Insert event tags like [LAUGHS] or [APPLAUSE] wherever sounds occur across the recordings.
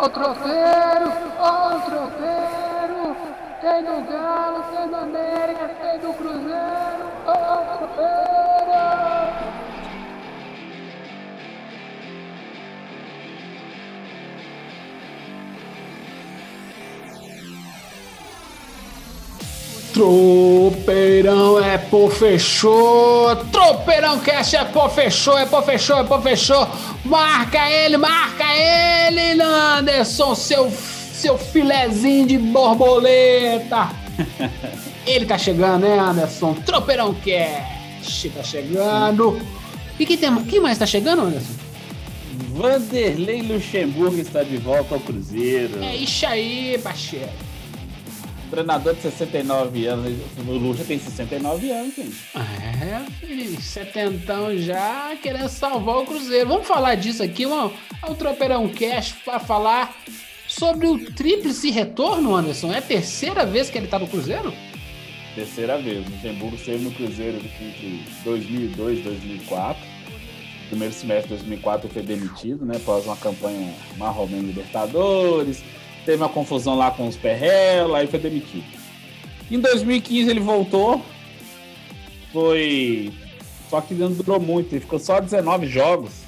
Ó o tropeiro, ó o tropeiro. Tem do Galo, tem do América, tem do Cruzeiro. Ó o tropeiro. Tropeirão é pô fechou, Tropeirão Cast é pô fechou, é pô fechou, é pô fechou. Marca ele, marca ele, Anderson, seu seu filezinho de borboleta. [LAUGHS] ele tá chegando, né, Anderson? Tropeirão Cast tá chegando. E quem, tem, quem mais tá chegando, Anderson? Vanderlei Luxemburgo está de volta ao Cruzeiro. É isso aí, parceiro treinador de 69 anos. O Lucha tem 69 anos, gente. É, filho, setentão já querendo salvar o Cruzeiro. Vamos falar disso aqui, vamos ao Tropeirão Cash para falar sobre o tríplice retorno, Anderson. É a terceira vez que ele tá no Cruzeiro? Terceira vez. O Luxemburgo esteve no Cruzeiro entre 2002 e 2004 primeiro semestre de 2004 ele foi demitido, né? Após uma campanha marromeno Libertadores, teve uma confusão lá com os Perrela, aí foi demitido. Em 2015 ele voltou, foi. Só que não durou muito, ele ficou só 19 jogos.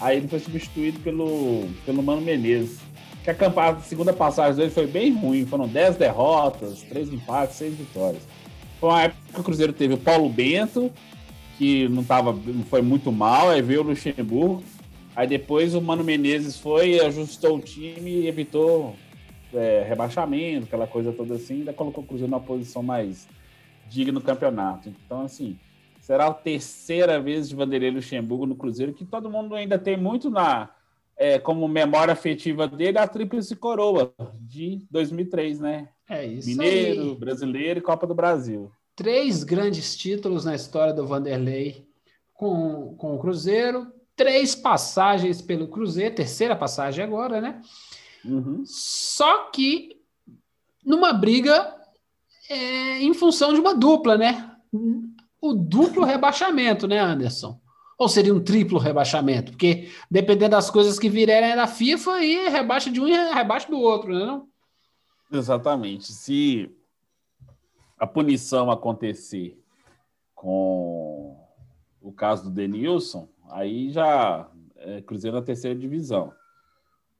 Aí ele foi substituído pelo, pelo Mano Menezes. Que a, campanha, a segunda passagem dele foi bem ruim, foram 10 derrotas, 3 empates, 6 vitórias. Foi uma época que o Cruzeiro teve o Paulo Bento, que não, tava, não foi muito mal, aí veio o Luxemburgo. Aí depois o Mano Menezes foi, ajustou o time e evitou é, rebaixamento, aquela coisa toda assim, ainda colocou o Cruzeiro numa posição mais digna no campeonato. Então, assim, será a terceira vez de Vanderlei Luxemburgo no Cruzeiro, que todo mundo ainda tem muito na é, como memória afetiva dele a Tríplice Coroa de 2003, né? É isso Mineiro, aí. Brasileiro e Copa do Brasil. Três grandes títulos na história do Vanderlei com, com o Cruzeiro, três passagens pelo Cruzeiro, terceira passagem agora, né? Uhum. Só que numa briga é, em função de uma dupla, né? O duplo rebaixamento, né, Anderson? Ou seria um triplo rebaixamento? Porque dependendo das coisas que vierem da FIFA, aí rebaixa de um e rebaixa do outro, né? Não? Exatamente. Se a punição acontecer com o caso do Denilson, aí já é Cruzeiro na terceira divisão.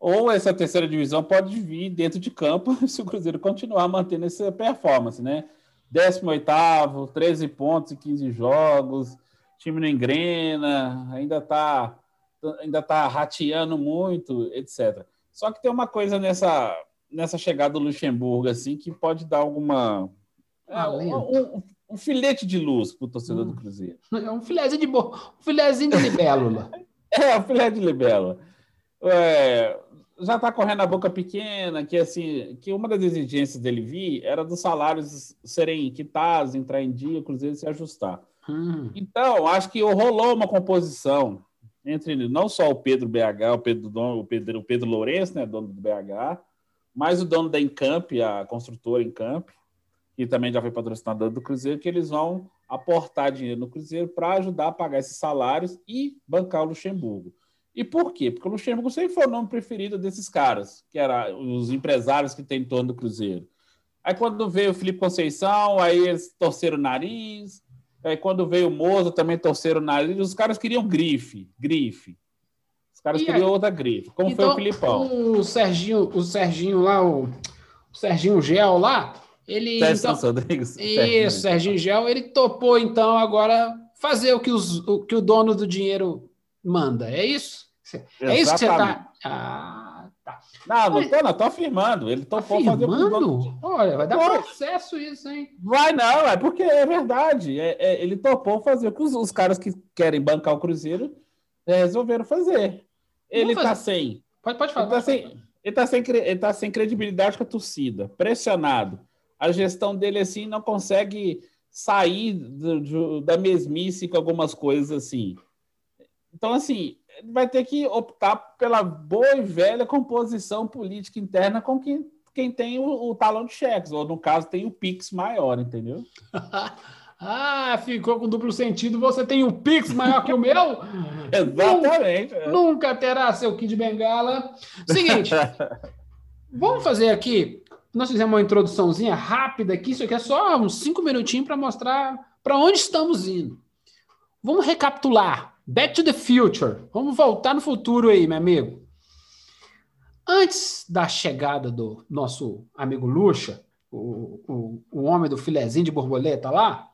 Ou essa terceira divisão pode vir dentro de campo [LAUGHS] se o Cruzeiro continuar mantendo essa performance, né? 18, 13 pontos em 15 jogos, time não engrena, ainda está ainda tá rateando muito, etc. Só que tem uma coisa nessa, nessa chegada do Luxemburgo, assim, que pode dar alguma. Ah, um, um, um, filete de luz para o torcedor hum. do Cruzeiro. [LAUGHS] É um filézinho de, bo... um filézinho [LAUGHS] de libélula. é, um filé de libélula. É, já está correndo a boca pequena, que assim, que uma das exigências dele vir era dos salários serem quitados, entrar em dia, o Cruzeiro se ajustar. Hum. Então, acho que rolou uma composição entre não só o Pedro BH, o Pedro, o Pedro, o Pedro Lourenço, né, dono do BH, mas o dono da Encamp, a construtora Encamp, que também já foi patrocinador do Cruzeiro, que eles vão aportar dinheiro no Cruzeiro para ajudar a pagar esses salários e bancar o Luxemburgo. E por quê? Porque o Luxemburgo sempre foi o nome preferido desses caras, que eram os empresários que tem em torno do Cruzeiro. Aí quando veio o Felipe Conceição, aí eles torceram o nariz. Aí quando veio o Moza, também torceram o nariz. Os caras queriam grife, grife. Os caras e queriam aí? outra grife, como então, foi o Filipão. O Serginho, o Serginho lá, o, o Serginho Gel lá, ele. Sérgio então, Rodrigues. Isso, Serginho Gel, ele topou então agora fazer o que, os, o que o dono do dinheiro manda. É isso? É isso que você está. Ah, tá. Não, não estou, não, estou afirmando. Ele topou fazer o Olha, vai dar Pô, processo isso, hein? Vai não, é porque é verdade. É, é, ele topou fazer o que os, os, caras que querem bancar o Cruzeiro é, resolveram fazer. Ele está sem. Pode, pode falar. Ele está sem, ele tá sem, ele tá sem credibilidade com a torcida, pressionado. A gestão dele, assim, não consegue sair do, do, da mesmice com algumas coisas assim. Então, assim, vai ter que optar pela boa e velha composição política interna com quem, quem tem o, o talão de cheques, ou no caso tem o Pix maior, entendeu? [LAUGHS] Ah, ficou com duplo sentido. Você tem um Pix maior que o meu? [LAUGHS] Exatamente. Nunca, é. nunca terá seu Kid Bengala. Seguinte, [LAUGHS] vamos fazer aqui. Nós fizemos uma introduçãozinha rápida aqui. Isso aqui é só uns cinco minutinhos para mostrar para onde estamos indo. Vamos recapitular. Back to the future. Vamos voltar no futuro aí, meu amigo. Antes da chegada do nosso amigo Lucha, o, o, o homem do filezinho de borboleta lá,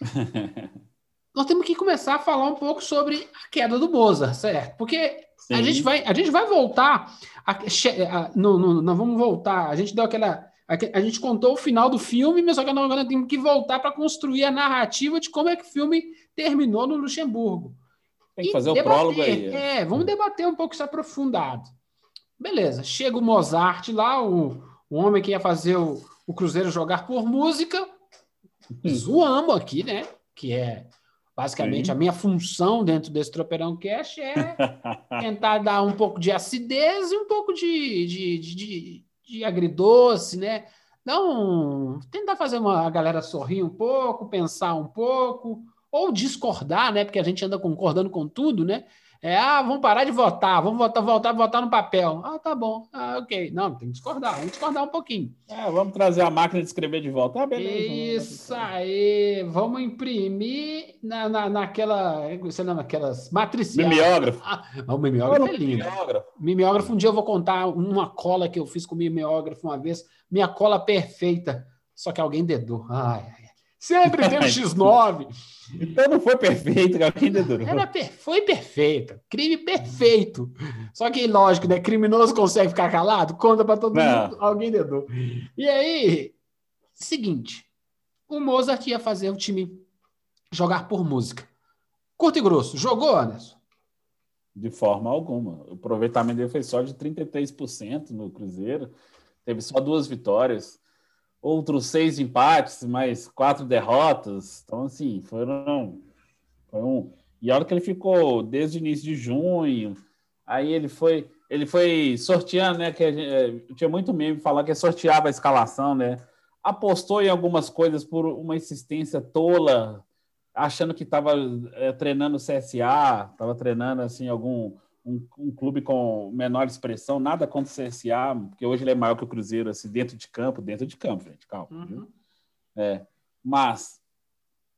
[LAUGHS] nós temos que começar a falar um pouco sobre a queda do Mozart, certo? Porque a gente, vai, a gente vai voltar. A, a, não, não, não vamos voltar. A gente deu aquela. A, a gente contou o final do filme, mas só que agora temos que voltar para construir a narrativa de como é que o filme terminou no Luxemburgo. Tem que fazer debater, o prólogo aí. É, vamos debater um pouco isso aprofundado. Beleza, chega o Mozart lá, o, o homem que ia fazer o, o Cruzeiro jogar por música. Zoamos aqui, né? Que é basicamente Sim. a minha função dentro desse Tropeirão Cash é [LAUGHS] tentar dar um pouco de acidez e um pouco de, de, de, de, de agridoce, né? Não, tentar fazer uma, a galera sorrir um pouco, pensar um pouco, ou discordar, né? Porque a gente anda concordando com tudo, né? É, ah, vamos parar de votar, vamos votar, voltar, votar no papel. Ah, tá bom. Ah, ok. Não, tem que discordar, vamos discordar um pouquinho. É, vamos trazer a máquina de escrever de volta. Ah, beleza. Isso aí. Vamos imprimir na, na, naquela, sei lá, naquelas matriciais. Mimeógrafo. Ah, o mimeógrafo é lindo. Mimeógrafo. mimeógrafo, um dia eu vou contar uma cola que eu fiz com o mimeógrafo uma vez. Minha cola perfeita, só que alguém dedou. Ai, ai. Sempre tem um X9. Então não foi perfeito, alguém dedurou. Era per... Foi perfeito. Crime perfeito. Só que, lógico, né? Criminoso consegue ficar calado? Conta para todo não. mundo. Alguém dedou. E aí, seguinte. O Mozart ia fazer o time jogar por música. Curto e grosso. Jogou, Anderson? De forma alguma. O aproveitamento dele foi só de 33% no Cruzeiro. Teve só duas vitórias outros seis empates, mais quatro derrotas. Então, assim, foram. Foi um. E a hora que ele ficou desde o início de junho, aí ele foi. Ele foi sorteando, né? Que gente, é, tinha muito meme falar que sorteava a escalação, né? Apostou em algumas coisas por uma insistência tola, achando que estava é, treinando CSA, estava treinando assim algum um, um, clube com menor expressão, nada contra o CSA, porque hoje ele é maior que o Cruzeiro, assim, dentro de campo, dentro de campo, gente, calma. Uhum. É, mas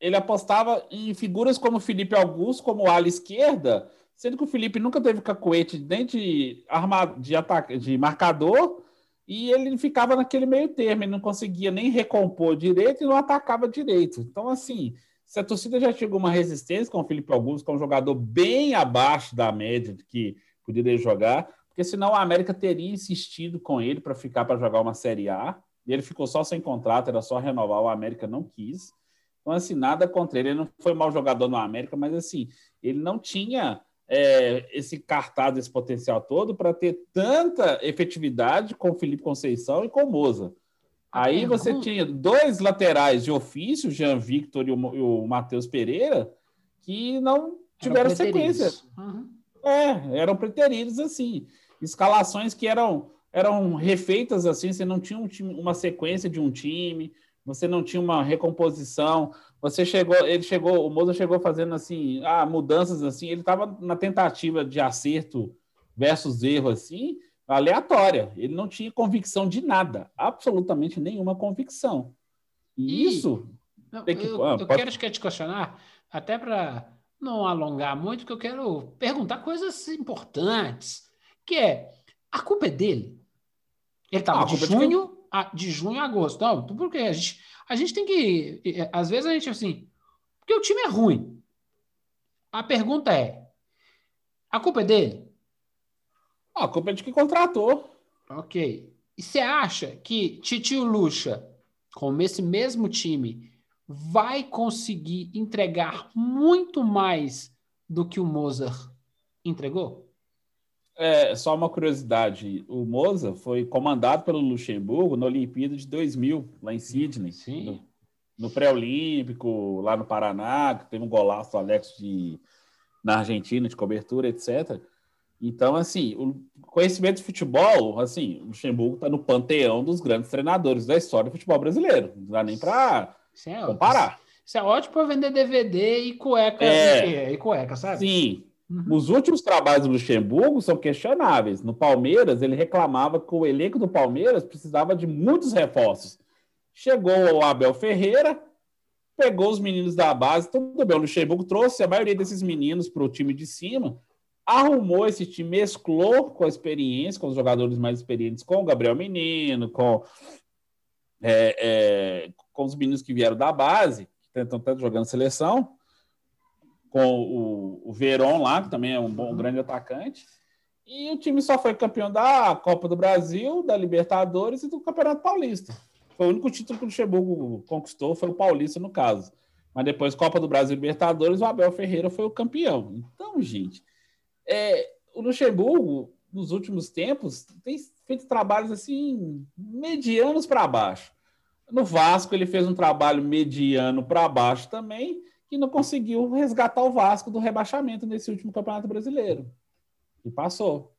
ele apostava em figuras como Felipe Augusto, como ala esquerda, sendo que o Felipe nunca teve cacuete nem de, arma, de, ataque, de marcador, e ele ficava naquele meio termo, ele não conseguia nem recompor direito e não atacava direito. Então, assim, se a torcida já tinha alguma resistência com o Felipe Augusto, que é um jogador bem abaixo da média que poderia jogar, porque senão o América teria insistido com ele para ficar para jogar uma Série A, e ele ficou só sem contrato, era só renovar, o América não quis. Então, assim, nada contra ele. Ele não foi mau jogador no América, mas, assim, ele não tinha é, esse cartaz, esse potencial todo para ter tanta efetividade com o Felipe Conceição e com o Moza. Aí você tinha dois laterais de ofício, Jean Victor e o, o Matheus Pereira, que não tiveram sequência. Uhum. É, eram preteridos assim. Escalações que eram, eram refeitas assim, você não tinha um time, uma sequência de um time, você não tinha uma recomposição. Você chegou, ele chegou, o Moza chegou fazendo assim, ah, mudanças assim, ele estava na tentativa de acerto versus erro assim, aleatória. Ele não tinha convicção de nada, absolutamente nenhuma convicção. E, e isso. Não, que, eu, ah, eu pode... quero te questionar, até para não alongar muito, porque eu quero perguntar coisas importantes. Que é, a culpa é dele? Ele estava ah, de, junho, de, a, de junho a agosto. Não, porque a gente, a gente tem que. Às vezes a gente assim. Porque o time é ruim. A pergunta é: a culpa é dele? A culpa é de quem contratou. Ok. E você acha que Titio Lucha, com esse mesmo time, vai conseguir entregar muito mais do que o Mozart entregou? É, só uma curiosidade. O Mozart foi comandado pelo Luxemburgo na Olimpíada de 2000, lá em Sydney. Sim. No, no pré-olímpico, lá no Paraná, que teve um golaço do Alex de, na Argentina de cobertura, etc. Então, assim, o conhecimento de futebol, assim, o Luxemburgo está no panteão dos grandes treinadores da história do futebol brasileiro. Não dá nem para é comparar. Isso é ótimo para vender DVD e cueca, É. e, e cueca, sabe? Sim. Uhum. Os últimos trabalhos do Luxemburgo são questionáveis. No Palmeiras, ele reclamava que o elenco do Palmeiras precisava de muitos reforços. Chegou o Abel Ferreira, pegou os meninos da base, tudo bem. O Luxemburgo trouxe a maioria desses meninos para o time de cima, arrumou esse time, mesclou com a experiência, com os jogadores mais experientes, com o Gabriel Menino, com, é, é, com os meninos que vieram da base, que estão tanto jogando seleção, com o, o Veron lá, que também é um bom, um grande atacante. E o time só foi campeão da Copa do Brasil, da Libertadores e do Campeonato Paulista. Foi o único título que o Luxemburgo conquistou, foi o Paulista, no caso. Mas depois, Copa do Brasil e Libertadores, o Abel Ferreira foi o campeão. Então, gente, é, o Luxemburgo, nos últimos tempos, tem feito trabalhos assim, medianos para baixo. No Vasco, ele fez um trabalho mediano para baixo também, que não conseguiu resgatar o Vasco do rebaixamento nesse último Campeonato Brasileiro. E passou.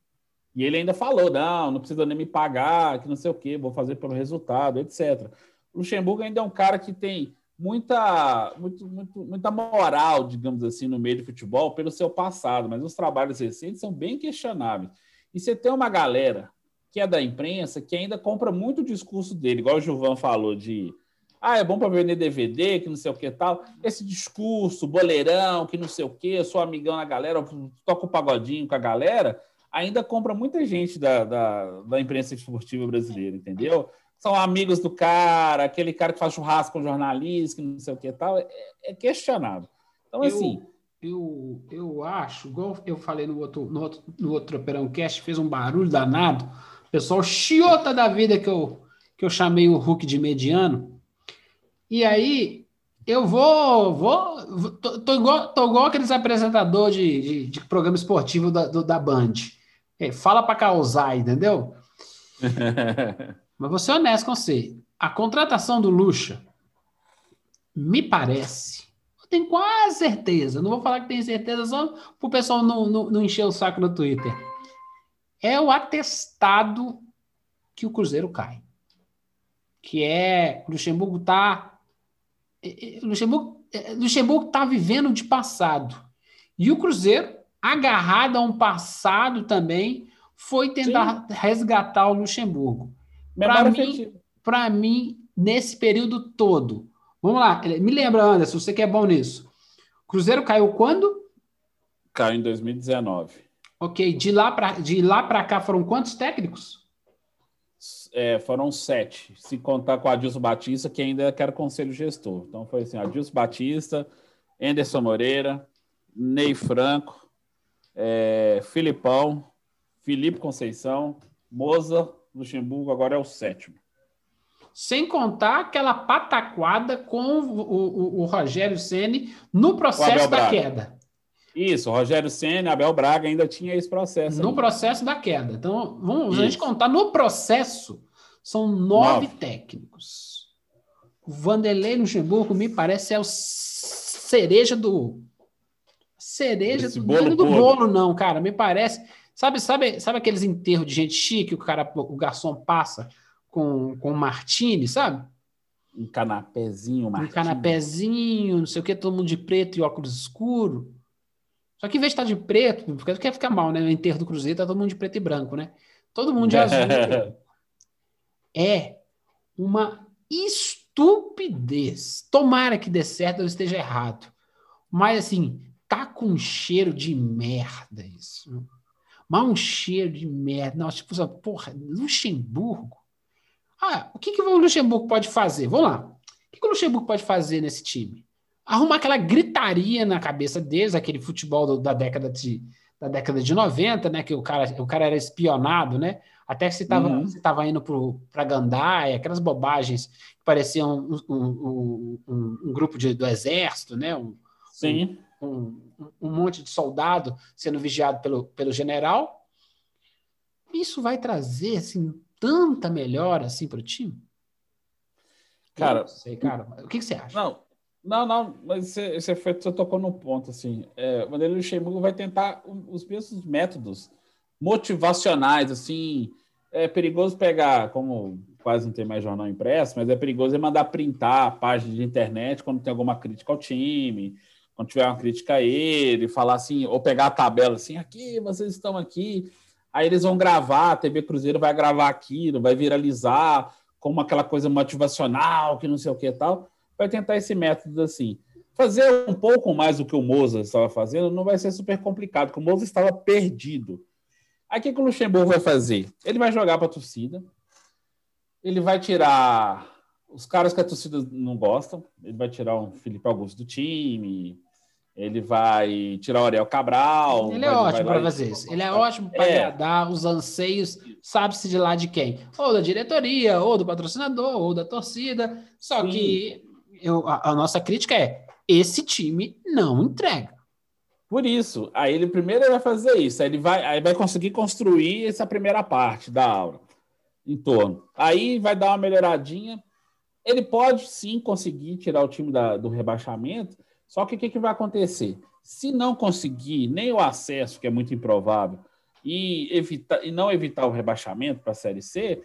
E ele ainda falou: não, não precisa nem me pagar, que não sei o quê, vou fazer pelo resultado, etc. O Luxemburgo ainda é um cara que tem muita, muito, muito, muita moral, digamos assim, no meio do futebol pelo seu passado, mas os trabalhos recentes são bem questionáveis. E você tem uma galera que é da imprensa que ainda compra muito o discurso dele, igual o Gilvan falou, de ah, é bom para vender DVD, que não sei o que tal. Esse discurso, boleirão, que não sei o que, sou amigão na galera, toco o pagodinho com a galera, ainda compra muita gente da, da, da imprensa esportiva brasileira, entendeu? São amigos do cara, aquele cara que faz churrasco com jornalista, que não sei o que tal, é, é questionável. Então, Eu- assim, Eu, eu acho, igual eu falei no outro, no outro, no outro Cast, fez um barulho danado. O pessoal chiota da vida que eu, que eu chamei o Hulk de mediano. E aí, eu vou. vou, vou- tô, tô igual, tô igual aqueles apresentadores de, de, de programa esportivo da, do- da Band. É, fala para causar, entendeu? [LAUGHS] Mas vou ser honesto com você. A contratação do Lucha me parece. Eu tenho quase certeza. Não vou falar que tenho certeza só para o pessoal não, não, não encher o saco no Twitter. É o atestado que o Cruzeiro cai. Que é. O Luxemburgo está. Luxemburgo, eh, Luxemburgo está vivendo de passado. E o Cruzeiro, agarrado a um passado também, foi tentar resgatar o Luxemburgo memória mim- afetiva. para mim, nesse período todo. Vamos lá, me lembra, Anderson, você que é bom nisso. Cruzeiro caiu quando? Caiu em 2019. Ok, de lá para de lá para cá foram quantos técnicos? É, foram sete, se contar com o Adilson Batista, que ainda quer conselho gestor. Então foi assim: Adilson Batista, Anderson Moreira, Ney Franco, é, Filipão, Felipe Conceição, Moza, Luxemburgo, agora é o sétimo. Sem contar aquela pataquada com o, o- o Rogério Ceni no processo da queda. Isso, Rogério Senna, Abel Braga ainda tinha esse processo. No processo da queda. Então, vamos a gente Isso. contar no processo, são nove, Nove. técnicos. O Vanderlei Luxemburgo me parece é o cereja do cereja Esse do, bolo do bolo não, cara, me parece. Sabe, sabe, sabe aqueles enterros de gente chique, o cara o garçom passa com com martini, sabe? Um canapézinho, Um Martins. canapézinho, não sei o que, todo mundo de preto e óculos escuro. Só que em vez de estar de preto, porque quer ficar mal, né? No enterro do Cruzeiro tá todo mundo de preto e branco, né? Todo mundo de azul. [LAUGHS] É uma estupidez. Tomara que dê certo ou esteja errado. Mas assim, tá com um cheiro de merda isso. Mas um cheiro de merda. Não, tipo, porra, Luxemburgo. Ah, o que, que o Luxemburgo pode fazer? Vamos lá. O que, que o Luxemburgo pode fazer nesse time? Arrumar aquela gritaria na cabeça deles, aquele futebol do- da década de, da década de 90, né? Que o cara, o cara era espionado, né? Até que você estava Uhum. tava indo para Gandaia, aquelas bobagens que pareciam um, um- um- um- grupo de- do exército, né? Sim. Um, um monte de soldado sendo vigiado pelo, pelo general. Isso vai trazer assim, tanta melhora assim, para o time? Cara, não sei, cara. O que, que você acha? Não, não, não, mas você, você, foi, você tocou no ponto, assim. É, o Vanderlei Luxemburgo vai tentar os mesmos métodos motivacionais, assim, é perigoso pegar, como quase não tem mais jornal impresso, mas é perigoso é mandar printar a página de internet quando tem alguma crítica ao time, quando tiver uma crítica a ele, falar assim, ou pegar a tabela assim, aqui, vocês estão aqui. Aí eles vão gravar, a TV Cruzeiro vai gravar aquilo, vai viralizar como aquela coisa motivacional, que não sei o que e tal. Vai tentar esse método assim. Fazer um pouco mais do que o Moza estava fazendo não vai ser super complicado, porque o Moza estava perdido. Aí o que, que o Luxemburgo vai fazer? Ele vai jogar para a torcida, ele vai tirar os caras que a torcida não gostam, ele vai tirar um Felipe Augusto do time, ele vai tirar o Ariel Cabral. Ele é vai, ótimo para fazer isso. Ele é ótimo para é. agradar os anseios, sabe-se de lá de quem? Ou da diretoria, ou do patrocinador, ou da torcida. Só Sim. que eu, a, a, nossa crítica é: esse time não entrega. Por isso, aí ele primeiro vai fazer isso, aí ele vai, aí vai conseguir construir essa primeira parte da aula em torno. Aí vai dar uma melhoradinha. Ele pode sim conseguir tirar o time da, do rebaixamento, só que o que, que vai acontecer? Se não conseguir nem o acesso, que é muito improvável, e, evitar, e não evitar o rebaixamento para a Série C,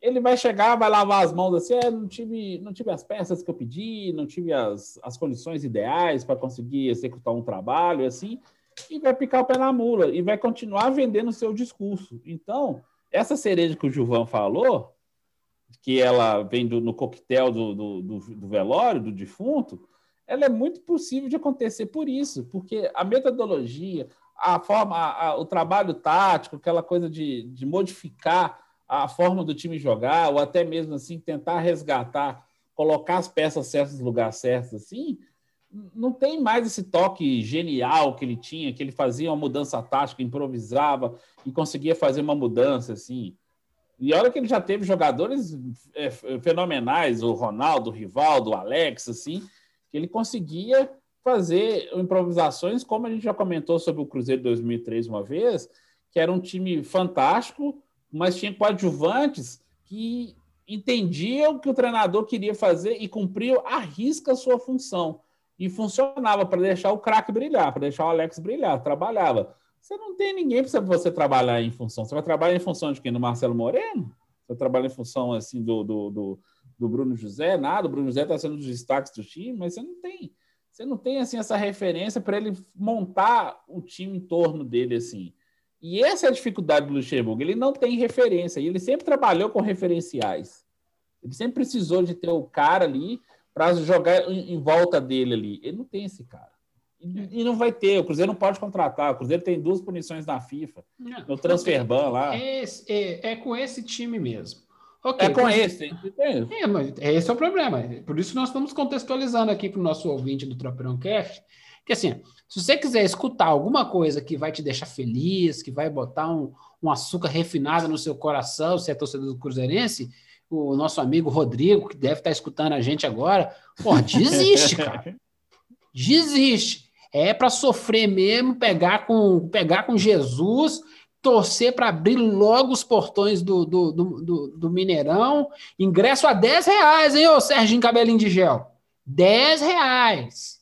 ele vai chegar, vai lavar as mãos assim, é, não, tive, não tive as peças que eu pedi, não tive as, as condições ideais para conseguir executar um trabalho, assim, e vai picar o pé na mula, e vai continuar vendendo o seu discurso. Então, essa cereja que o Gilvão falou, que ela vem do, no coquetel do, do, do, do velório, do defunto, ela é muito possível de acontecer por isso, porque a metodologia, a forma, a, a, o trabalho tático, aquela coisa de, de modificar a forma do time jogar, ou até mesmo assim tentar resgatar, colocar as peças certas no lugar certo, assim, não tem mais esse toque genial que ele tinha, que ele fazia uma mudança tática, improvisava e conseguia fazer uma mudança assim. E olha que ele já teve jogadores é, fenomenais, o Ronaldo, o Rivaldo, o Alex, assim, ele conseguia fazer improvisações, como a gente já comentou sobre o Cruzeiro 2003 uma vez, que era um time fantástico, mas tinha coadjuvantes que entendiam o que o treinador queria fazer e cumpriam a risca a sua função. E funcionava para deixar o craque brilhar, para deixar o Alex brilhar, trabalhava. Você não tem ninguém para você trabalhar em função. Você vai trabalhar em função de quem? Do Marcelo Moreno? Você trabalha em função assim do, do, do do Bruno José, nada, o Bruno José está sendo um dos destaques do time, mas você não tem, você não tem assim essa referência para ele montar o time em torno dele assim. E essa é a dificuldade do Luxemburgo, ele não tem referência, e ele sempre trabalhou com referenciais. Ele sempre precisou de ter o cara ali para jogar em, volta dele ali. Ele não tem esse cara. E, e, não vai ter. O Cruzeiro não pode contratar. O Cruzeiro tem duas punições na FIFA, não, no transfer ban lá. É, é, é com esse time mesmo. Okay, é com esse. É, mas esse é o problema. Por isso nós estamos contextualizando aqui para o nosso ouvinte do Tropeirão Cast, que assim, se você quiser escutar alguma coisa que vai te deixar feliz, que vai botar um, um açúcar refinado no seu coração, se é torcedor do Cruzeirense, o nosso amigo Rodrigo, que deve estar escutando a gente agora, pô, desiste, [LAUGHS] cara. Desiste. É para sofrer mesmo, pegar com, pegar com Jesus torcer para abrir logo os portões do, do, do, do, Mineirão. Ingresso a 10 reais, hein, ô Serginho Cabelinho de Gel? 10 reais.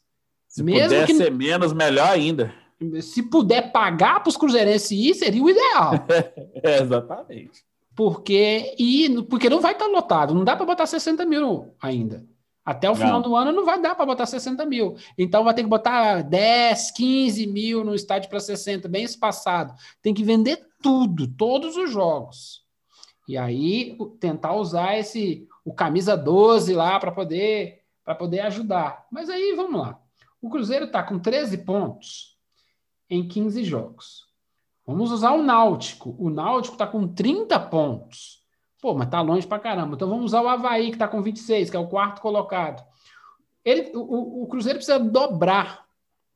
Se Mesmo puder que... ser menos, melhor ainda. Se puder pagar para os cruzeirenses ir, seria o ideal. [LAUGHS] é, exatamente. Porque, e, porque não vai estar lotado, não dá para botar 60 mil ainda. Até o final não. do ano não vai dar para botar 60 mil. Então vai ter que botar 10, 15 mil no estádio para 60, bem espaçado. Tem que vender tudo, todos os jogos. E aí tentar usar esse o camisa 12 lá para poder para poder ajudar. Mas aí vamos lá. O Cruzeiro está com 13 pontos em 15 jogos. Vamos usar o Náutico. O Náutico está com 30 pontos Pô, mas tá longe pra caramba. Então vamos usar o Havaí, que tá com 26, que é o quarto colocado. Ele, o, o Cruzeiro precisa dobrar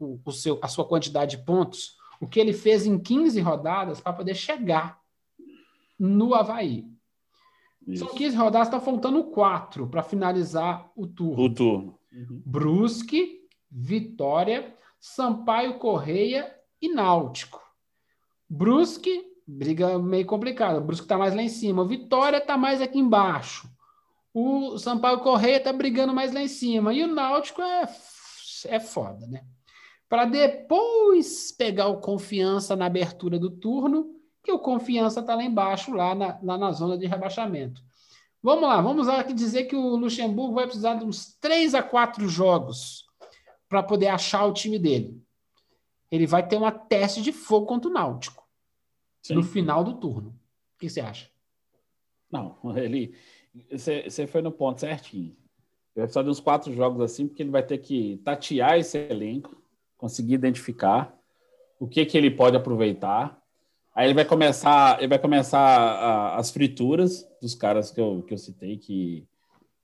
o, o, seu, a sua quantidade de pontos, o que ele fez em 15 rodadas, para poder chegar no Havaí. Isso. São 15 rodadas, está faltando quatro para finalizar o turno. O turno. Uhum. Brusque, Vitória, Sampaio Correia e Náutico. Brusque, briga meio complicada. O Brusque está mais lá em cima. O Vitória está mais aqui embaixo. O Sampaio Correia está brigando mais lá em cima. E o Náutico é, é foda, né? Para depois pegar o confiança na abertura do turno que o Confiança está lá embaixo, lá na, lá na zona de rebaixamento. Vamos lá, vamos aqui dizer que o Luxemburgo vai precisar de uns 3 a 4 jogos para poder achar o time dele. Ele vai ter uma teste de fogo contra o Náutico Sim. no final do turno. O que você acha? Não, [LAUGHS] ele. Você foi no ponto certinho. Vai precisar de uns quatro jogos assim, porque ele vai ter que tatear esse elenco, conseguir identificar o que, que ele pode aproveitar. Aí ele vai começar, ele vai começar a, as frituras dos caras que eu, que eu citei que,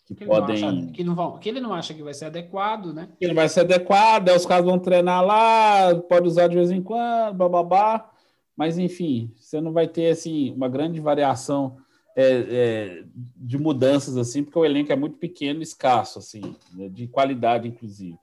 que, que podem. Acha, que, não vão, que ele não acha que vai ser adequado, né? Que ele vai ser adequado, aí os caras vão treinar lá, pode usar de vez em quando, bababá. Mas enfim, você não vai ter assim, uma grande variação é, é, de mudanças assim, porque o elenco é muito pequeno e escasso, assim, né, de qualidade, inclusive.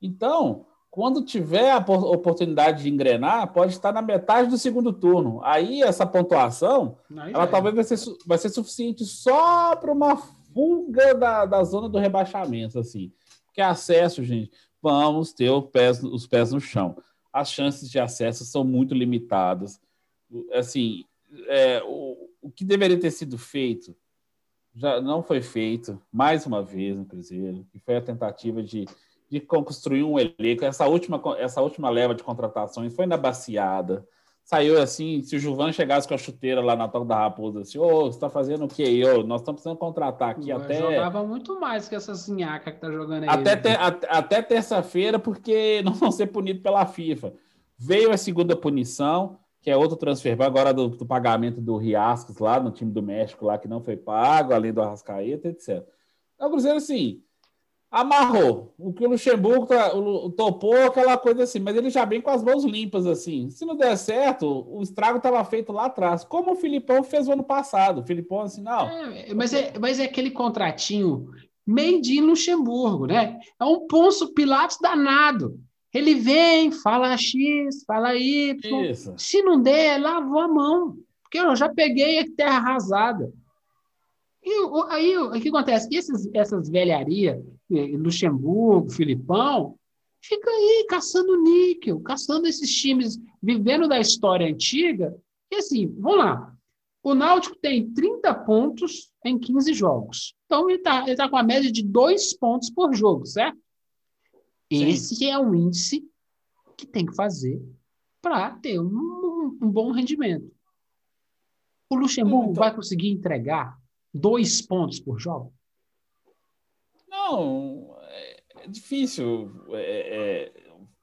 Então, quando tiver a oportunidade de engrenar, pode estar na metade do segundo turno. Aí essa pontuação, Aí ela é. talvez vai ser, vai ser suficiente só para uma fuga da, da zona do rebaixamento, assim. Porque acesso, gente, vamos ter pés, os pés no chão. As chances de acesso são muito limitadas. Assim, é, o, o que deveria ter sido feito já não foi feito, mais uma vez no Cruzeiro, que foi a tentativa de de construir um elenco. Essa última, essa última leva de contratações foi na baciada. Saiu assim, se o Juvan chegasse com a chuteira lá na Toca da Raposa, assim, ô, oh, você tá fazendo o quê? Eu, nós estamos precisando contratar aqui Eu até... Jogava muito mais que essa sinhaca que tá jogando aí. Até, ter, até terça-feira, porque [LAUGHS] não vão ser punidos pela FIFA. Veio a segunda punição, que é outro transfer, agora do, do pagamento do Riascos lá no time do México, lá que não foi pago, além do Arrascaeta, etc. Então, o Cruzeiro, assim, amarrou. O que o Luxemburgo topou, aquela coisa assim, mas ele já vem com as mãos limpas, assim. Se não der certo, o estrago estava feito lá atrás, como o Filipão fez o ano passado. O Filipão, assim, não. É, mas, é, mas é aquele contratinho made in Luxemburgo, né? É um Ponço Pilatos danado. Ele vem, fala X, fala Y. Isso. Se não der, lavou a mão. Porque eu já peguei a terra arrasada. E aí, o que acontece? Esses, essas velharias, Luxemburgo, Filipão, fica aí caçando níquel, caçando esses times, vivendo da história antiga. E assim, vamos lá. O Náutico tem 30 pontos em 15 jogos. Então, ele está ele tá com a média de dois pontos por jogo, certo? Sim. Esse é um índice que tem que fazer para ter um, um, um, bom rendimento. O Luxemburgo então... vai conseguir entregar dois pontos por jogo? Não, é difícil é, é,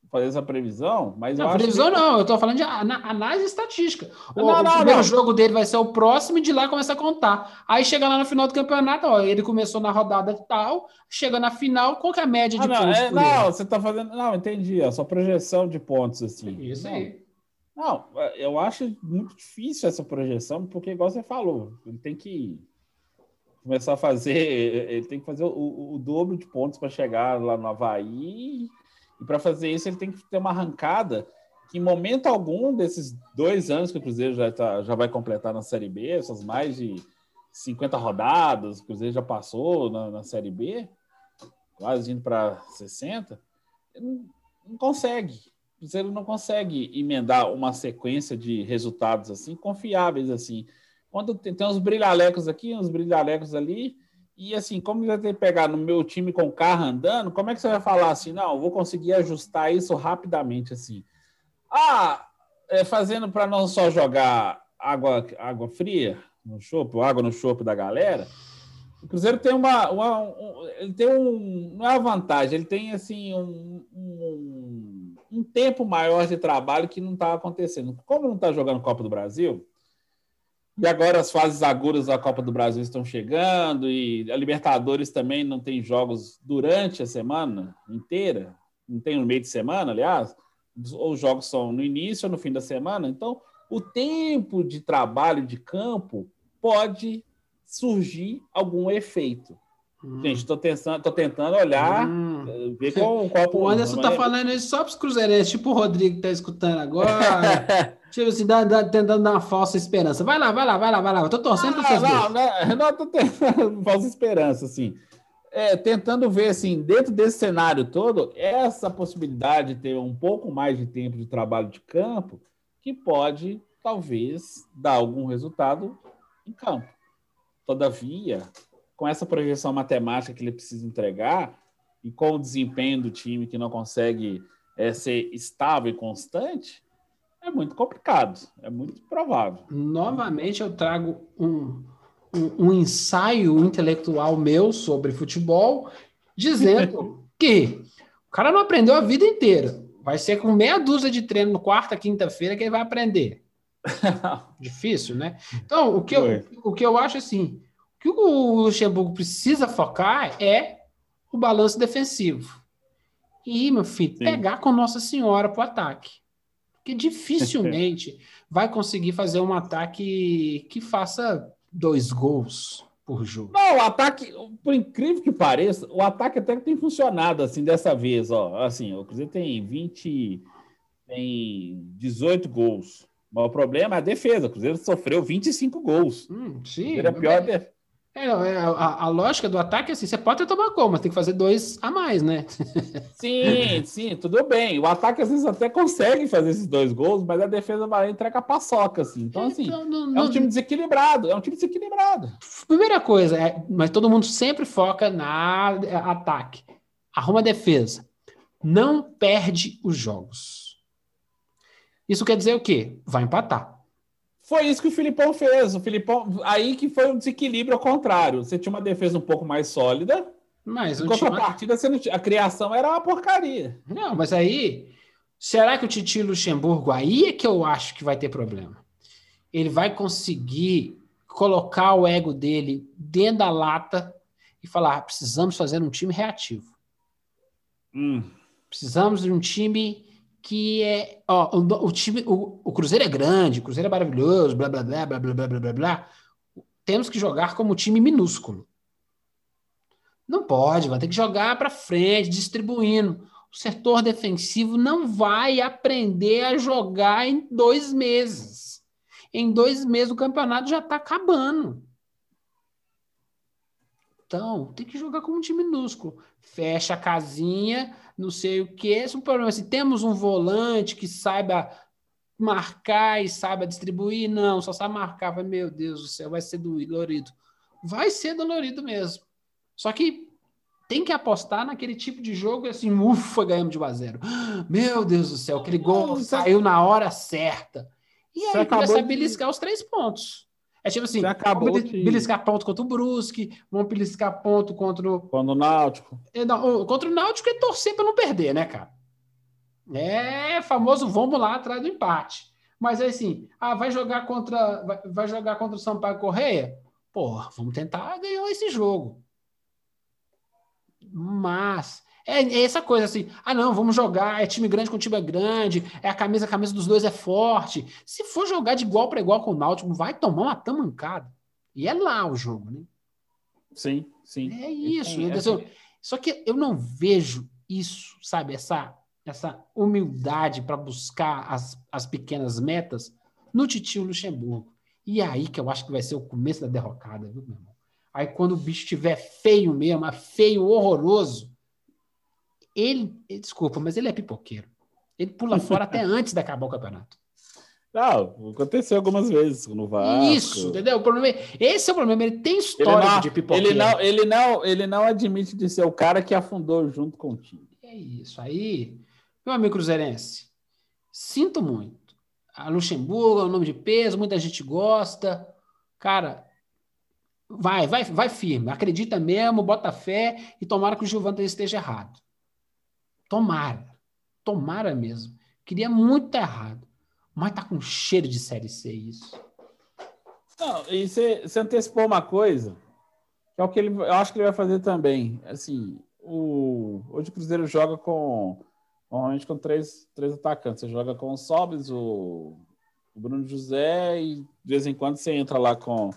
fazer essa previsão, mas não, previsão que... não, eu estou falando de análise estatística. O, não, não, o primeiro jogo dele vai ser o próximo e de lá começa a contar. Aí chega lá no final do campeonato, ó, ele começou na rodada tal, chega na final, qual que é a média de ah, pontos? É, não, você está fazendo. Não, entendi, a sua projeção de pontos assim. Isso aí. Não, eu acho muito difícil essa projeção, porque, igual você falou, ele tem que começar a fazer, ele tem que fazer o, o dobro de pontos para chegar lá no Havaí, e para fazer isso ele tem que ter uma arrancada que em momento algum desses dois anos que o Cruzeiro já, tá, já vai completar na Série B, essas mais de 50 rodadas, o Cruzeiro já passou na, na Série B, quase indo para 60, não, não consegue. O Cruzeiro não consegue emendar uma sequência de resultados assim confiáveis assim. Quando tem, tem uns brilhalecos aqui, uns brilhalecos ali, e assim, como vai ter que pegar no meu time com o carro andando, como é que você vai falar assim, não, vou conseguir ajustar isso rapidamente assim? Ah, é fazendo para não só jogar água, água fria no chope, água no chope da galera. O Cruzeiro tem uma, uma um, ele tem um, não é uma vantagem, ele tem assim um, um, um tempo maior de trabalho que não está acontecendo. Como não está jogando Copa do Brasil, e agora as fases agudas da Copa do Brasil estão chegando e a Libertadores também não tem jogos durante a semana inteira, não tem no meio de semana, aliás, ou os jogos são no início ou no fim da semana. Então, o tempo de trabalho de campo pode surgir algum efeito. Hum. Gente, estou tentando, tô tentando olhar, hum. Eh, ver qual, qual [LAUGHS] O Anderson está falando isso só para os cruzeirenses, tipo o Rodrigo está escutando agora. [LAUGHS] tipo assim, dá, dá, tentando dar uma falsa esperança. Vai lá, vai lá, vai lá, vai lá. Eu tô torcendo para vocês. Não, não, não, tô tentando [LAUGHS] falsa esperança, assim. É, tentando ver, assim, dentro desse cenário todo, essa possibilidade de ter um pouco mais de tempo de trabalho de campo que pode talvez dar algum resultado em campo. Todavia, com essa projeção matemática que ele precisa entregar e com o desempenho do time que não consegue é, ser estável e constante, é muito complicado, é muito provável. Novamente eu trago um, um, um ensaio intelectual meu sobre futebol, dizendo [LAUGHS] que o cara não aprendeu a vida inteira. Vai ser com meia dúzia de treino no quarta, quinta-feira que ele vai aprender. [LAUGHS] Difícil, né? Então, o que, eu, o que eu acho assim, o que o Luxemburgo precisa focar é o balanço defensivo. E, meu filho, Sim. pegar com Nossa Senhora para o ataque. Porque [LAUGHS] dificilmente vai conseguir fazer um ataque que faça dois gols por jogo. Não, o ataque, por incrível que pareça, o ataque até que tem funcionado assim dessa vez, ó. Assim, o Cruzeiro tem 20, tem 18 gols. Mas o problema é a defesa. O Cruzeiro sofreu 25 gols. Hum, sim. É a pior. É, é, a, a, lógica do ataque é assim: você pode tomar gol, mas tem que fazer dois a mais, né? [LAUGHS] Sim, sim, tudo bem. O ataque às vezes até consegue fazer esses dois gols, mas a defesa vai entregar paçoca, assim. Então, assim, então, não, é um time desequilibrado, é um time desequilibrado. Primeira coisa, é, mas todo mundo sempre foca na ataque. Arruma defesa. Não perde os jogos. Isso quer dizer o quê? Vai empatar. Foi isso que o Filipão fez. O Filipão, aí que foi um desequilíbrio ao contrário. Você tinha uma defesa um pouco mais sólida. Mas em contrapartida, tinha... a criação era uma porcaria. Não, mas aí, será que o Titi Luxemburgo aí é que eu acho que vai ter problema? Ele vai conseguir colocar o ego dele dentro da lata e falar: ah, precisamos fazer um time reativo. Hum. Precisamos de um time que é. Ó, o, o time. O, o, Cruzeiro é grande, o Cruzeiro é maravilhoso, blá, blá, blá, blá, blá, blá, blá, blá, blá. Temos que jogar como time minúsculo. Não pode, vai ter que jogar para frente, distribuindo. O setor defensivo não vai aprender a jogar em dois meses. Em dois meses o campeonato já está acabando. Então, tem que jogar como um time minúsculo. Fecha a casinha, não sei o que. Esse é um problema. Se temos um volante que saiba marcar e saiba distribuir, não, só sabe marcar. Vai, meu Deus do céu, vai ser dolorido. Vai ser dolorido mesmo. Só que tem que apostar naquele tipo de jogo assim, ufa, ganhamos de 1 a 0. [GASPS] Meu Deus do céu, aquele gol saiu na hora certa. E aí começa a beliscar os três pontos. É tipo assim, vamos de... beliscar ponto contra o Brusque, vamos beliscar ponto contra o... Contra o Náutico. É, não, contra o Náutico é torcer para não perder, né, cara? É famoso, vamos lá atrás do empate. Mas é assim, ah, vai jogar contra vai, vai jogar contra o Sampaio Correia? Porra, vamos tentar ganhar esse jogo. Mas é, é, essa coisa assim, ah não, vamos jogar, é time grande com time grande, é a camisa, a camisa dos dois é forte. Se for jogar de igual para igual com o Náutico, vai tomar uma tamancada. E é lá o jogo, né? Sim, sim. É isso. É, assim, só que eu não vejo isso, sabe, essa, essa humildade para buscar as, as pequenas metas no Titio Luxemburgo. E é aí que eu acho que vai ser o começo da derrocada, viu, meu irmão? Aí quando o bicho estiver feio mesmo, feio, horroroso, ele, desculpa, mas ele é pipoqueiro. Ele pula [LAUGHS] fora até antes de acabar o campeonato. Não, aconteceu algumas vezes no Vasco. Isso, entendeu? O problema é, esse é o problema, ele tem história não, de pipoqueiro. Ele não, ele, não, ele não admite de ser o cara que afundou junto com o time. É isso. Aí, meu amigo cruzeirense, sinto muito. A Luxemburgo é um nome de peso, muita gente gosta. Cara, vai, vai, vai firme. Acredita mesmo, bota fé e tomara que o Gilvan esteja errado. Tomara. Tomara mesmo. Queria muito estar errado. Mas tá com cheiro de Série C isso. Não, e você, antecipou uma coisa, que é o que ele, eu acho que ele vai fazer também. Assim, o, hoje o Cruzeiro joga com, normalmente com três, três atacantes. Você joga com o Sobes, o, o Bruno José e de vez em quando você entra lá com,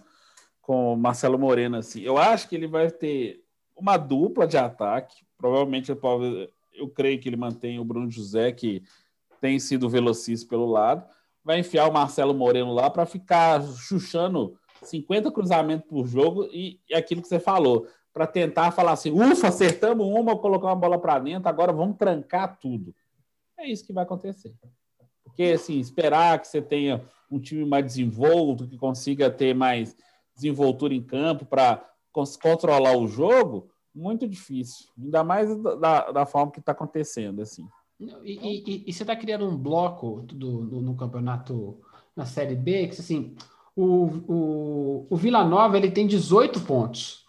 com o Marcelo Moreno. Assim. Eu acho que ele vai ter uma dupla de ataque. Provavelmente eu creio que ele mantém o Bruno José, que tem sido velocista pelo lado. Vai enfiar o Marcelo Moreno lá para ficar chuchando 50 cruzamentos por jogo e, e aquilo que você falou, para tentar falar assim: ufa, acertamos uma, colocar uma bola para dentro, agora vamos trancar tudo. É isso que vai acontecer. Porque, assim, esperar que você tenha um time mais desenvolto, que consiga ter mais desenvoltura em campo para controlar o jogo, muito difícil. Ainda mais da, da forma que está acontecendo, assim. E, e, e, você está criando um bloco do, do, no campeonato na Série B, que assim, o, o, o Vila Nova ele tem 18 pontos.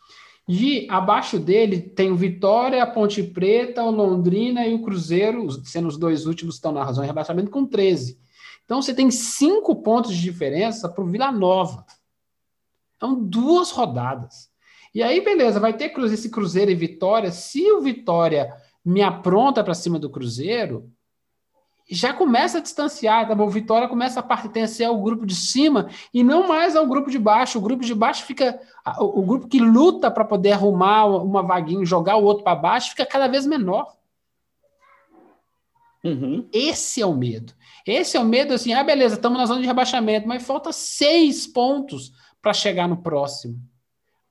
E abaixo dele tem o Vitória, a Ponte Preta, o Londrina e o Cruzeiro, sendo os dois últimos estão na razão de rebaixamento, com 13. Então você tem cinco pontos de diferença para o Vila Nova. São duas rodadas. E aí, beleza, vai ter esse Cruzeiro e Vitória. Se o Vitória me apronta para cima do Cruzeiro, já começa a distanciar, tá bom? O Vitória começa a pertencer ao grupo de cima e não mais ao grupo de baixo. O grupo de baixo fica. O, o grupo que luta para poder arrumar uma vaguinha, jogar o outro para baixo, fica cada vez menor. Uhum. Esse é o medo. Esse é o medo, assim, ah, beleza, estamos na zona de rebaixamento, mas falta seis pontos para chegar no próximo.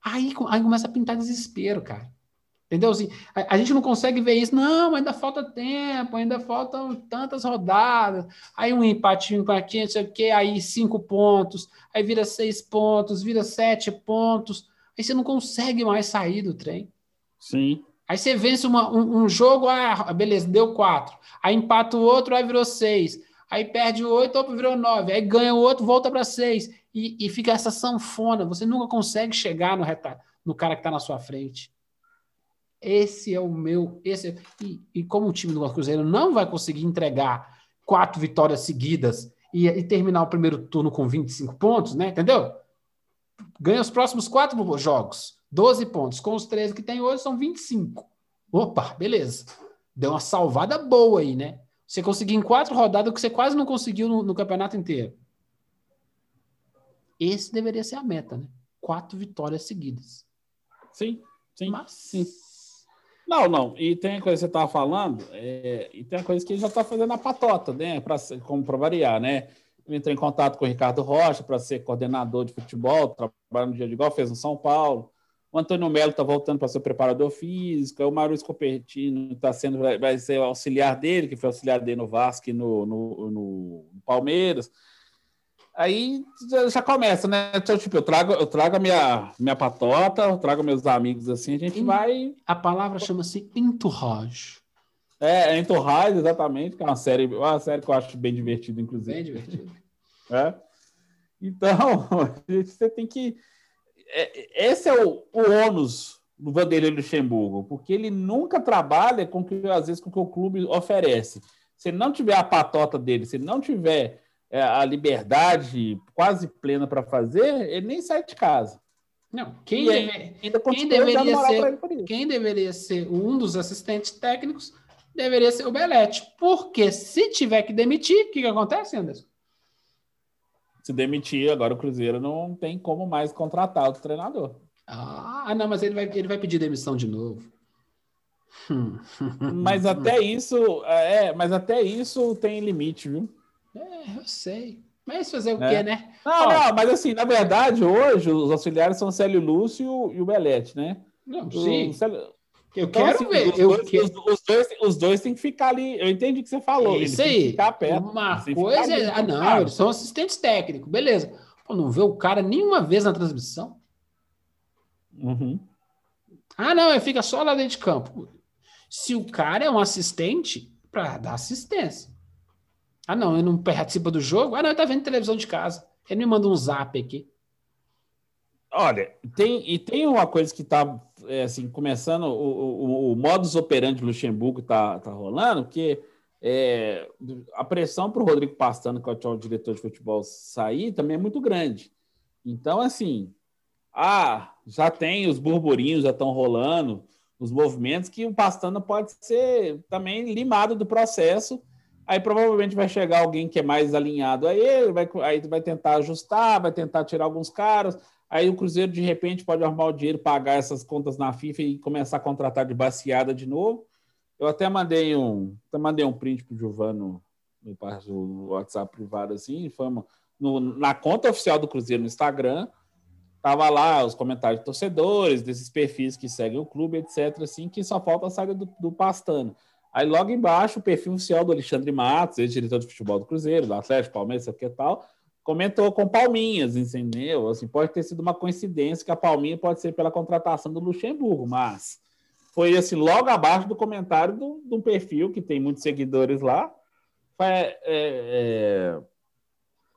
Aí, aí começa a pintar desespero, cara. Entendeu? Assim, a, a, gente não consegue ver isso. Não, ainda falta tempo, ainda faltam tantas rodadas. Aí um empatinho com aqui, não sei o quê, aí cinco pontos, aí vira seis pontos, vira sete pontos. Aí você não consegue mais sair do trem. Sim. Aí você vence uma, um, um, jogo, ah, beleza, deu quatro. Aí empata o outro, aí virou seis. Aí perde o oito, opa, virou nove. Aí ganha o outro, volta para seis. E, e fica essa sanfona. Você nunca consegue chegar no, no cara que está na sua frente. Esse é o meu. Esse é, e, e, como o time do Cruzeiro não vai conseguir entregar quatro vitórias seguidas e, e, terminar o primeiro turno com 25 pontos, né? Entendeu? Ganha os próximos quatro jogos, 12 pontos. Com os 13 que tem hoje, são 25. Opa, beleza. Deu uma salvada boa aí, né? Você conseguiu em quatro rodadas o que você quase não conseguiu no, no campeonato inteiro. Esse deveria ser a meta, né? Quatro vitórias seguidas. Sim, sim. Mas sim. Não, não. E tem a coisa que você estava falando, é, e tem a coisa que ele já está fazendo a patota, né? Pra, como para variar, né? Entrou em contato com o Ricardo Rocha para ser coordenador de futebol, trabalha no dia de igual, fez no São Paulo. O Antônio Melo está voltando para ser preparador físico. O Maurício Copertino está sendo, vai ser auxiliar dele, que foi auxiliar dele no Vasco e no, no, no Palmeiras. Aí já começa, né? Então, tipo, eu trago, eu trago a minha, minha patota, eu trago meus amigos assim, a gente vai. A palavra chama-se entourage. É, é entourage, exatamente, que é uma série, uma série que eu acho bem divertida, inclusive. Bem divertida. É. Então, [LAUGHS] você tem que. É, esse é o, o ônus do Vanderlei Luxemburgo, porque ele nunca trabalha com que, às vezes, com o que o clube oferece. Se ele não tiver a patota dele, se ele não tiver é, a liberdade quase plena para fazer, ele nem sai de casa. Não, quem, deve, quem deveria ser quem deveria ser um dos assistentes técnicos deveria ser o Belete. Porque se tiver que demitir, o que, que acontece, Anderson? Se demitir, agora o Cruzeiro não tem como mais contratar o treinador. Ah, não, mas ele vai, ele vai pedir demissão de novo. [LAUGHS] mas até isso, é, mas até isso tem limite, viu? É, eu sei. Mas fazer o é. quê, né? Não, Ó, não, mas assim, na verdade, hoje os auxiliares são o Célio Lúcio e o Belete, né? Não, sim. Célio... Eu então, quero assim, ver. Os, eu dois, quero... Os, os, dois, os dois têm que ficar ali. Eu entendi o que você falou. Isso aí. Perto, Uma coisa é. Ah, não, eles são assistentes técnicos, beleza. Pô, não vê o cara nenhuma vez na transmissão. Uhum. Ah, não, ele fica só lá dentro de campo. Se o cara é um assistente, para dar assistência. Ah, não, ele não participa do jogo? Ah, não, ele tá vendo televisão de casa. Ele me manda um zap aqui. Olha, tem, e tem uma coisa que está é, assim, começando, o, o, o modus operandi do Luxemburgo está tá rolando, porque é, a pressão para o Rodrigo Pastano, que é o diretor de futebol, sair também é muito grande. Então, assim, ah, já tem os burburinhos, já estão rolando, os movimentos, que o Pastano pode ser também limado do processo Aí provavelmente vai chegar alguém que é mais alinhado a ele, vai, aí vai tentar ajustar, vai tentar tirar alguns caras. Aí o Cruzeiro, de repente, pode arrumar o dinheiro, pagar essas contas na FIFA e começar a contratar de baseada de novo. Eu até mandei um, até mandei um print pro Giovano no, no WhatsApp privado, assim, fama, no, na conta oficial do Cruzeiro no Instagram. Tava lá os comentários de torcedores, desses perfis que seguem o clube, etc., assim, que só falta a saída do, do Pastano. Aí logo embaixo o perfil oficial do Alexandre Matos, ex-diretor de futebol do Cruzeiro, do Atlético, Palmeiras, o que tal, comentou com palminhas, entendeu? Assim, pode ter sido uma coincidência que a palminha pode ser pela contratação do Luxemburgo, mas foi assim, logo abaixo do comentário de um perfil que tem muitos seguidores lá, é, é,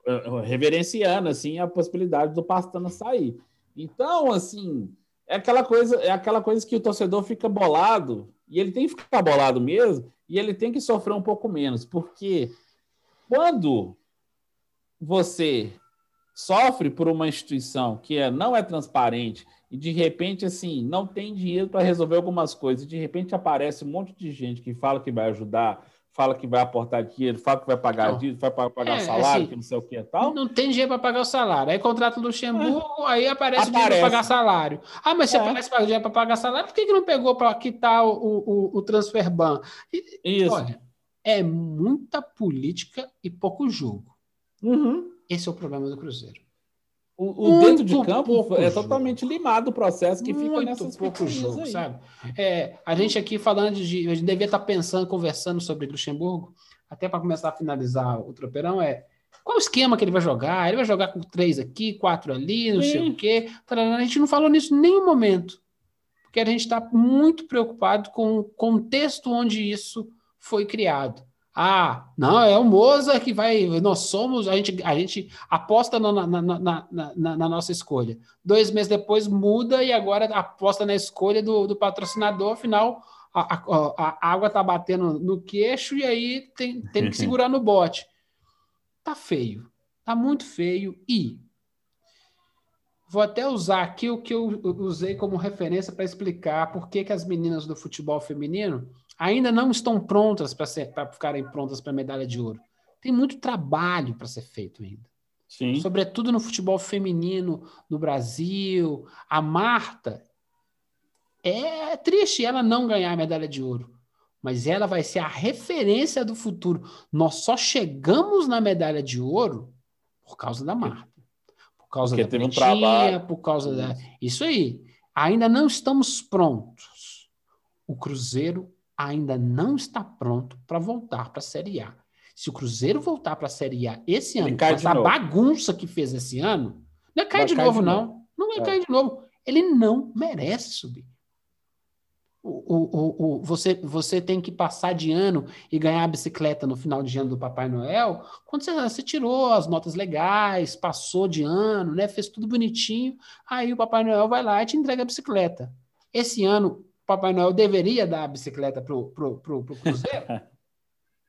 é, reverenciando assim a possibilidade do Pastana sair. Então, assim, é aquela coisa, é aquela coisa que o torcedor fica bolado, e ele tem que ficar bolado mesmo, e ele tem que sofrer um pouco menos, porque quando você sofre por uma instituição que é, não é transparente e de repente assim não tem dinheiro para resolver algumas coisas, e de repente aparece um monte de gente que fala que vai ajudar, fala que vai aportar dinheiro, fala que vai pagar não. dinheiro, vai pagar é, salário, assim, que não sei o que e tal. Não tem dinheiro para pagar o salário. Aí contrata o Luxemburgo, é. aí aparece, aparece, o dinheiro para pagar salário. Ah, mas se é. aparece dinheiro para pagar salário, por que, que não pegou para quitar o, o, o transfer ban? Isso. Olha, é muita política e pouco jogo. Uhum. Esse é o problema do Cruzeiro. O, o dentro de campo é jogo. totalmente limado o processo que Muito fica nessas pouco jogo, aí. sabe? É, a gente aqui falando de. A gente devia estar pensando, conversando sobre Luxemburgo, até para começar a finalizar o tropeirão, é qual o esquema que ele vai jogar? Ele vai jogar com três aqui, quatro ali, não Sim. sei o quê. A gente não falou nisso em nenhum momento. Porque a gente está muito preocupado com o contexto onde isso foi criado. Ah, não, é o Mozart que vai. Nós somos, a gente, a gente aposta na, na, na, na, nossa escolha. Dois meses depois muda e agora aposta na escolha do, do patrocinador, afinal, a, a, a água está batendo no queixo e aí tem, tem que [LAUGHS] segurar no bote. Tá feio, tá muito feio. E vou até usar aqui o que eu usei como referência para explicar por que, que as meninas do futebol feminino ainda não estão prontas para ficarem prontas para a medalha de ouro. Tem muito trabalho para ser feito ainda. Sim. Sobretudo no futebol feminino no Brasil. A Marta é triste ela não ganhar a medalha de ouro, mas ela vai ser a referência do futuro. Nós só chegamos na medalha de ouro por causa da Marta. Por causa Porque da teve um trabalho. por causa da. Isso aí. Ainda não estamos prontos. O Cruzeiro ainda não está pronto para voltar para a Série A. Se o Cruzeiro voltar para a Série A esse ano, com essa bagunça que fez esse ano, não é cair de novo, de não. Novo. Não vai é. cair de novo. Ele não merece subir. O, o, o, você, você tem que passar de ano e ganhar a bicicleta no final de ano do Papai Noel quando você, você tirou as notas legais, passou de ano, né, fez tudo bonitinho. Aí o Papai Noel vai lá e te entrega a bicicleta. Esse ano Papai Noel deveria dar a bicicleta pro, pro, pro, pro Cruzeiro?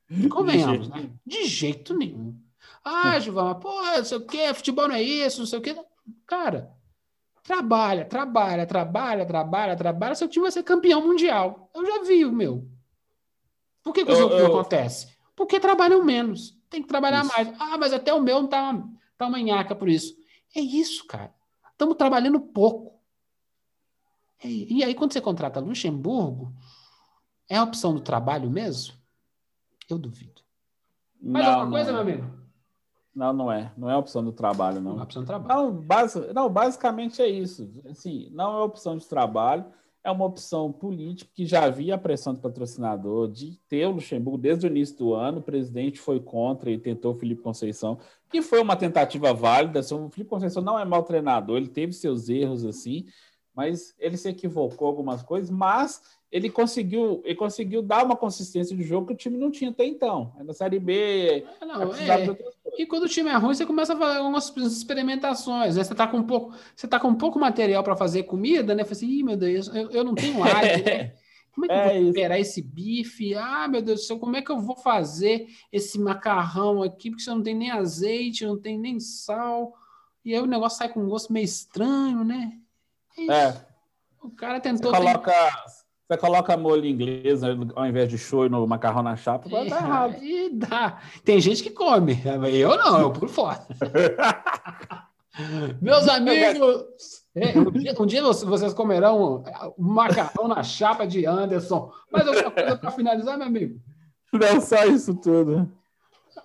[LAUGHS] Convenhamos, né? De jeito nenhum. Ah, [LAUGHS] Gilvão, pô, não sei o quê, futebol não é isso, não sei o quê. Cara, trabalha, trabalha, trabalha, trabalha, trabalha, seu time vai ser campeão mundial. Eu já vi o meu. Por que, que isso eu, acontece? Porque trabalham menos. Tem que trabalhar isso. mais. Ah, mas até o meu não tá, tá uma nhaca por isso. É isso, cara. Estamos trabalhando pouco. E, e aí, quando você contrata Luxemburgo, é a opção do trabalho mesmo? Eu duvido. Mais não, alguma coisa, não. meu amigo? Não, não é. Não é a opção do trabalho, não. Não é opção do trabalho. Não, basic, não, basicamente é isso. Assim, não é opção de trabalho, é uma opção política que já havia a pressão do patrocinador de ter o Luxemburgo desde o início do ano. O presidente foi contra e tentou o Felipe Conceição, que foi uma tentativa válida. O Felipe Conceição não é mau treinador, ele teve seus erros assim, mas ele se equivocou algumas coisas, mas ele conseguiu, ele conseguiu dar uma consistência de jogo que o time não tinha até então. Na Série B, ah, não, é. E quando o time é ruim, você começa a fazer algumas experimentações. Né? Você está com um pouco, você tá com pouco material para fazer comida, né? Fala assim, meu Deus, eu, eu não tenho [LAUGHS] ar, né? Como é que é eu vou esperar esse bife? Ah, meu Deus do céu, como é que eu vou fazer esse macarrão aqui? Porque você não tem nem azeite, não tem nem sal. E aí o negócio sai com um gosto meio estranho, né? É. O cara tentou. Você coloca, você coloca molho inglês ao invés de show no macarrão na chapa, vai dar errado. E dá. Tem gente que come. Eu não, eu por fora. [LAUGHS] Meus amigos, é, um dia, um dia vocês comerão um macarrão na chapa de Anderson. Mais alguma coisa para finalizar, meu amigo? Não, só isso tudo.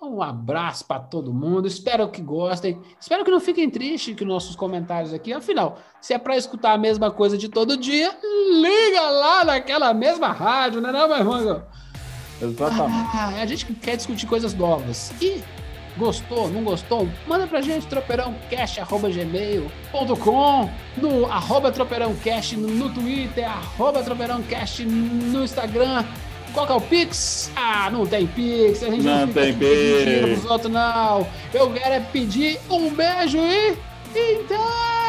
Um abraço para todo mundo. Espero que gostem. Espero que não fiquem tristes com nossos comentários aqui. Afinal, se é para escutar a mesma coisa de todo dia, liga lá naquela mesma rádio, né, não, meu irmão? Exatamente. Ah, a gente quer discutir coisas novas. E gostou, não gostou? Manda pra gente, tropeirãocast.gmail.com no arroba tropeirãocast no Twitter, arroba tropeirãocast no Instagram. Qual que é o Pix? Ah, não tem Pix. A gente não, não tem Pix. Outros, não. Eu quero é pedir um beijo e... Então...